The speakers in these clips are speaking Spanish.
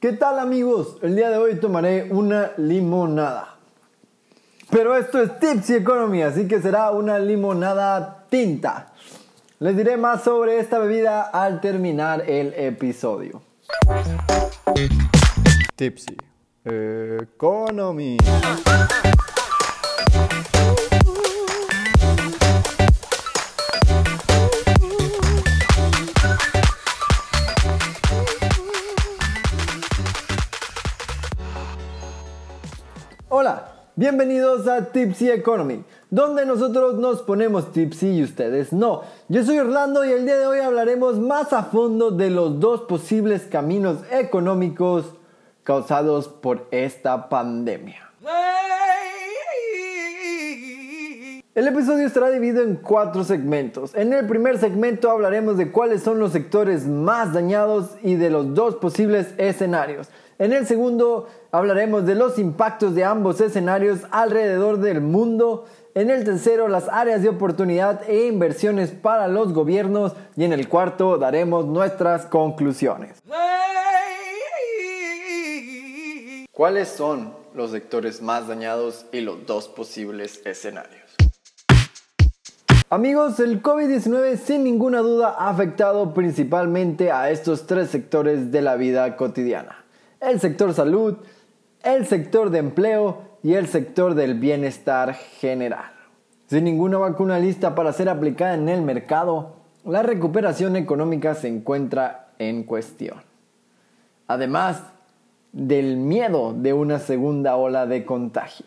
¿Qué tal amigos? El día de hoy tomaré una limonada. Pero esto es Tips y Economy, así que será una limonada tinta. Les diré más sobre esta bebida al terminar el episodio. Tipsy Economy. Bienvenidos a Tipsy Economy, donde nosotros nos ponemos tipsy y ustedes no. Yo soy Orlando y el día de hoy hablaremos más a fondo de los dos posibles caminos económicos causados por esta pandemia. El episodio estará dividido en cuatro segmentos. En el primer segmento hablaremos de cuáles son los sectores más dañados y de los dos posibles escenarios. En el segundo hablaremos de los impactos de ambos escenarios alrededor del mundo. En el tercero, las áreas de oportunidad e inversiones para los gobiernos. Y en el cuarto, daremos nuestras conclusiones. ¿Cuáles son los sectores más dañados y los dos posibles escenarios? Amigos, el COVID-19 sin ninguna duda ha afectado principalmente a estos tres sectores de la vida cotidiana el sector salud, el sector de empleo y el sector del bienestar general. Sin ninguna vacuna lista para ser aplicada en el mercado, la recuperación económica se encuentra en cuestión. Además del miedo de una segunda ola de contagio.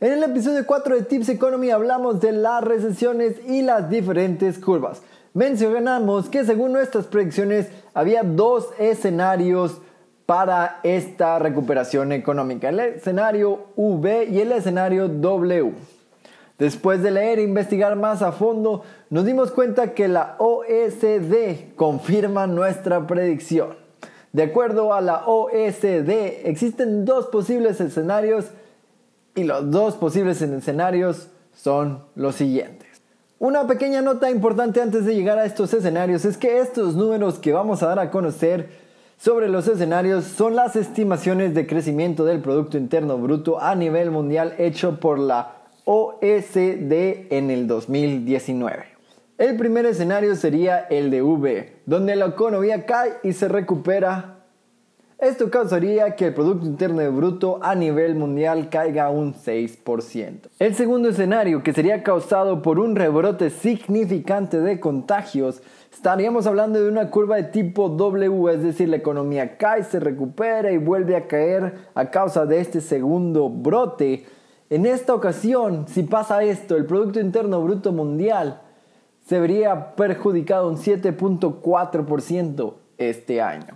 En el episodio 4 de Tips Economy hablamos de las recesiones y las diferentes curvas. Mencionamos que según nuestras predicciones había dos escenarios para esta recuperación económica, el escenario V y el escenario W. Después de leer e investigar más a fondo, nos dimos cuenta que la OSD confirma nuestra predicción. De acuerdo a la OSD, existen dos posibles escenarios y los dos posibles escenarios son los siguientes. Una pequeña nota importante antes de llegar a estos escenarios es que estos números que vamos a dar a conocer sobre los escenarios son las estimaciones de crecimiento del Producto Interno Bruto a nivel mundial hecho por la OECD en el 2019. El primer escenario sería el de V, donde la economía cae y se recupera. Esto causaría que el Producto Interno Bruto a nivel mundial caiga un 6%. El segundo escenario, que sería causado por un rebrote significante de contagios, estaríamos hablando de una curva de tipo W, es decir, la economía cae, se recupera y vuelve a caer a causa de este segundo brote. En esta ocasión, si pasa esto, el Producto Interno Bruto Mundial se vería perjudicado un 7.4% este año.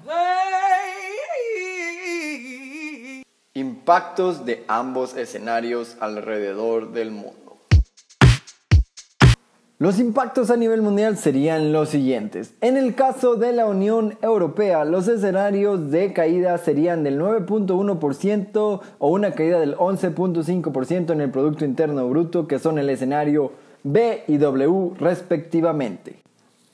Impactos de ambos escenarios alrededor del mundo. Los impactos a nivel mundial serían los siguientes. En el caso de la Unión Europea, los escenarios de caída serían del 9.1% o una caída del 11.5% en el Producto Interno Bruto, que son el escenario B y W respectivamente.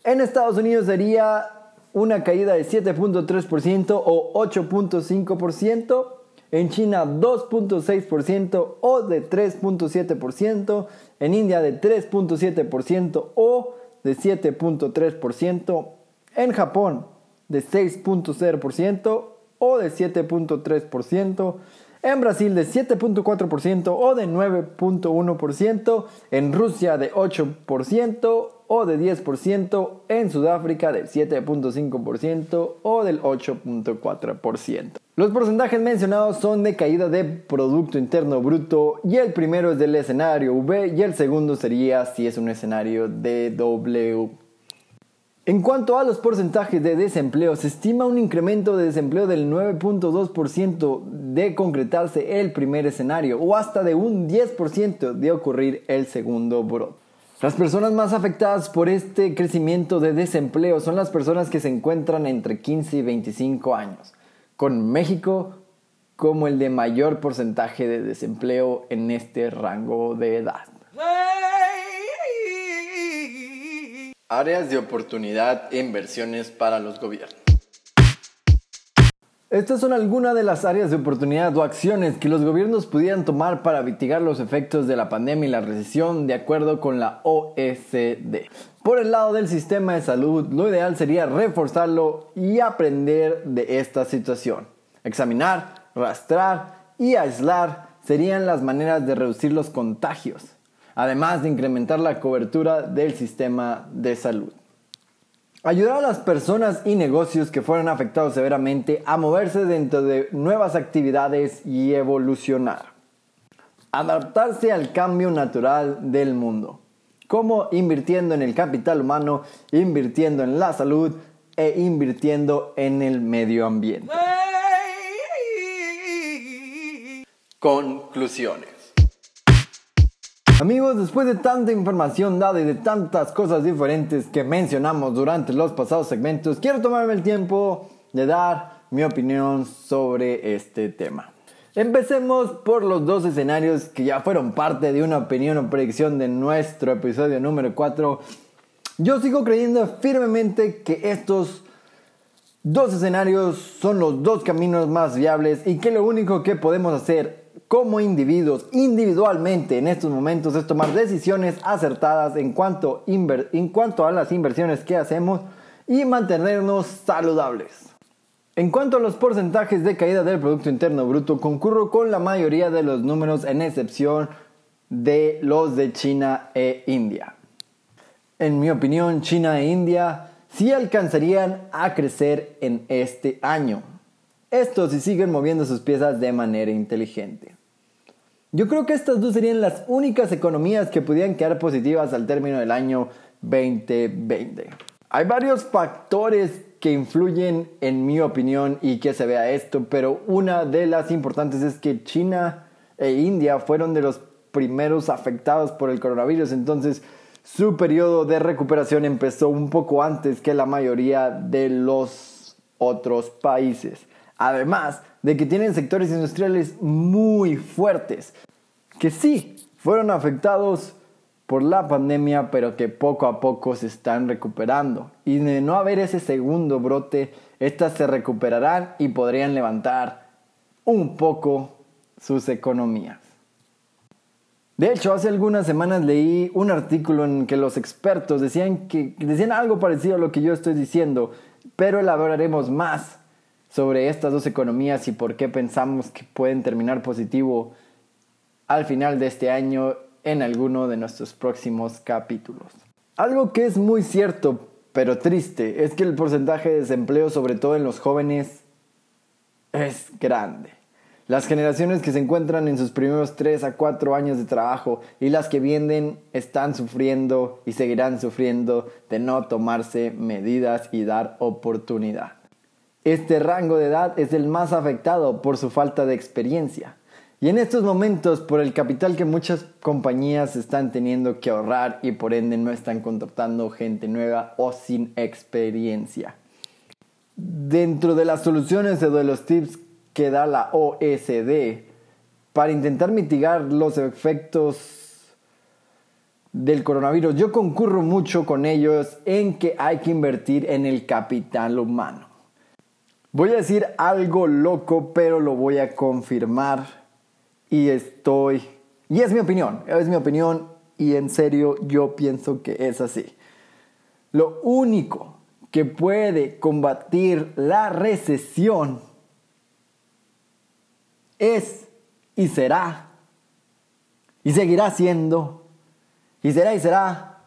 En Estados Unidos sería una caída de 7.3% o 8.5%. En China 2.6% o de 3.7%, en India de 3.7% o de 7.3%, en Japón de 6.0% o de 7.3%, en Brasil de 7.4% o de 9.1%, en Rusia de 8% o de 10%, en Sudáfrica del 7.5% o del 8.4%. Los porcentajes mencionados son de caída de Producto Interno Bruto y el primero es del escenario V y el segundo sería si es un escenario DW. En cuanto a los porcentajes de desempleo, se estima un incremento de desempleo del 9.2% de concretarse el primer escenario o hasta de un 10% de ocurrir el segundo brote. Las personas más afectadas por este crecimiento de desempleo son las personas que se encuentran entre 15 y 25 años con México como el de mayor porcentaje de desempleo en este rango de edad. Áreas de oportunidad e inversiones para los gobiernos. Estas son algunas de las áreas de oportunidad o acciones que los gobiernos pudieran tomar para mitigar los efectos de la pandemia y la recesión de acuerdo con la OECD. Por el lado del sistema de salud, lo ideal sería reforzarlo y aprender de esta situación. Examinar, rastrar y aislar serían las maneras de reducir los contagios, además de incrementar la cobertura del sistema de salud. Ayudar a las personas y negocios que fueron afectados severamente a moverse dentro de nuevas actividades y evolucionar. Adaptarse al cambio natural del mundo. Como invirtiendo en el capital humano, invirtiendo en la salud e invirtiendo en el medio ambiente. Conclusiones. Amigos, después de tanta información dada y de tantas cosas diferentes que mencionamos durante los pasados segmentos, quiero tomarme el tiempo de dar mi opinión sobre este tema. Empecemos por los dos escenarios que ya fueron parte de una opinión o predicción de nuestro episodio número 4. Yo sigo creyendo firmemente que estos dos escenarios son los dos caminos más viables y que lo único que podemos hacer como individuos individualmente en estos momentos es tomar decisiones acertadas en cuanto, en cuanto a las inversiones que hacemos y mantenernos saludables. En cuanto a los porcentajes de caída del Producto Interno Bruto, concurro con la mayoría de los números en excepción de los de China e India. En mi opinión, China e India sí alcanzarían a crecer en este año. Esto si siguen moviendo sus piezas de manera inteligente. Yo creo que estas dos serían las únicas economías que pudieran quedar positivas al término del año 2020. Hay varios factores que influyen en mi opinión y que se vea esto, pero una de las importantes es que China e India fueron de los primeros afectados por el coronavirus, entonces su periodo de recuperación empezó un poco antes que la mayoría de los otros países. Además de que tienen sectores industriales muy fuertes, que sí fueron afectados por la pandemia, pero que poco a poco se están recuperando. Y de no haber ese segundo brote, estas se recuperarán y podrían levantar un poco sus economías. De hecho, hace algunas semanas leí un artículo en que los expertos decían, que, decían algo parecido a lo que yo estoy diciendo, pero elaboraremos más sobre estas dos economías y por qué pensamos que pueden terminar positivo al final de este año en alguno de nuestros próximos capítulos. Algo que es muy cierto, pero triste, es que el porcentaje de desempleo, sobre todo en los jóvenes, es grande. Las generaciones que se encuentran en sus primeros 3 a 4 años de trabajo y las que vienen están sufriendo y seguirán sufriendo de no tomarse medidas y dar oportunidad. Este rango de edad es el más afectado por su falta de experiencia. Y en estos momentos, por el capital que muchas compañías están teniendo que ahorrar y por ende no están contratando gente nueva o sin experiencia. Dentro de las soluciones o de los tips que da la OSD para intentar mitigar los efectos del coronavirus, yo concurro mucho con ellos en que hay que invertir en el capital humano. Voy a decir algo loco, pero lo voy a confirmar. Y estoy... Y es mi opinión, es mi opinión y en serio yo pienso que es así. Lo único que puede combatir la recesión es y será y seguirá siendo y será y será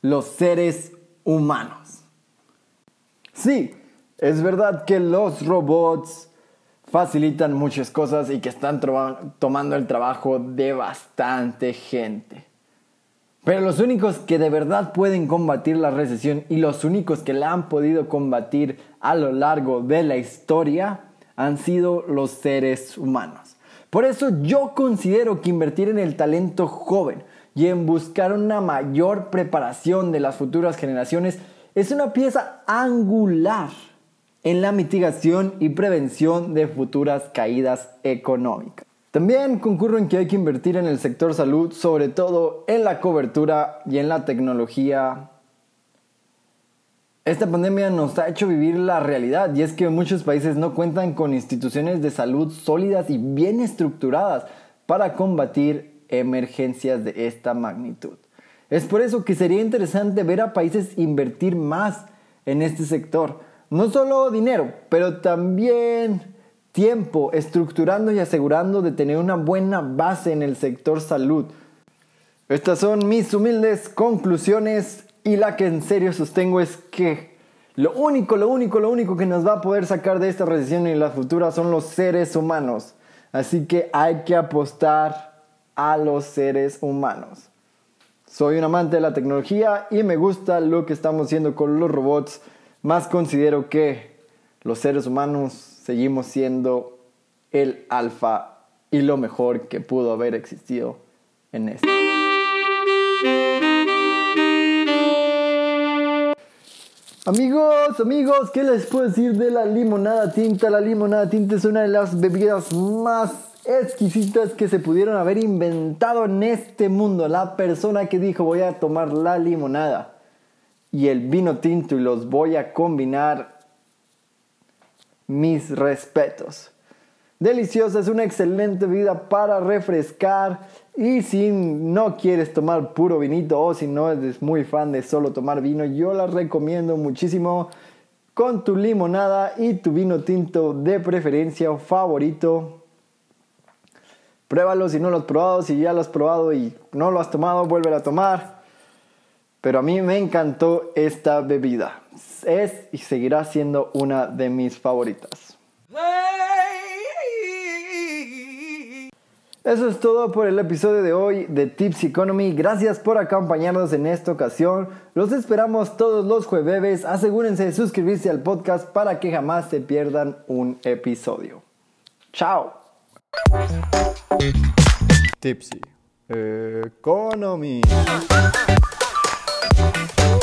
los seres humanos. Sí, es verdad que los robots facilitan muchas cosas y que están tomando el trabajo de bastante gente. Pero los únicos que de verdad pueden combatir la recesión y los únicos que la han podido combatir a lo largo de la historia han sido los seres humanos. Por eso yo considero que invertir en el talento joven y en buscar una mayor preparación de las futuras generaciones es una pieza angular en la mitigación y prevención de futuras caídas económicas. También concurro en que hay que invertir en el sector salud, sobre todo en la cobertura y en la tecnología Esta pandemia nos ha hecho vivir la realidad y es que muchos países no cuentan con instituciones de salud sólidas y bien estructuradas para combatir emergencias de esta magnitud. Es por eso que sería interesante ver a países invertir más en este sector. No solo dinero, pero también tiempo estructurando y asegurando de tener una buena base en el sector salud. Estas son mis humildes conclusiones y la que en serio sostengo es que lo único, lo único, lo único que nos va a poder sacar de esta recesión y la futura son los seres humanos. Así que hay que apostar a los seres humanos. Soy un amante de la tecnología y me gusta lo que estamos haciendo con los robots. Más considero que los seres humanos seguimos siendo el alfa y lo mejor que pudo haber existido en esto. Amigos, amigos, ¿qué les puedo decir de la limonada tinta? La limonada tinta es una de las bebidas más exquisitas que se pudieron haber inventado en este mundo. La persona que dijo voy a tomar la limonada y el vino tinto y los voy a combinar, mis respetos. Deliciosa, es una excelente bebida para refrescar y si no quieres tomar puro vinito o si no eres muy fan de solo tomar vino, yo la recomiendo muchísimo con tu limonada y tu vino tinto de preferencia o favorito. Pruébalo si no lo has probado, si ya lo has probado y no lo has tomado, vuelve a tomar. Pero a mí me encantó esta bebida. Es y seguirá siendo una de mis favoritas. Eso es todo por el episodio de hoy de Tips Economy. Gracias por acompañarnos en esta ocasión. Los esperamos todos los jueves. Asegúrense de suscribirse al podcast para que jamás se pierdan un episodio. Chao. Tipsy Economy. Música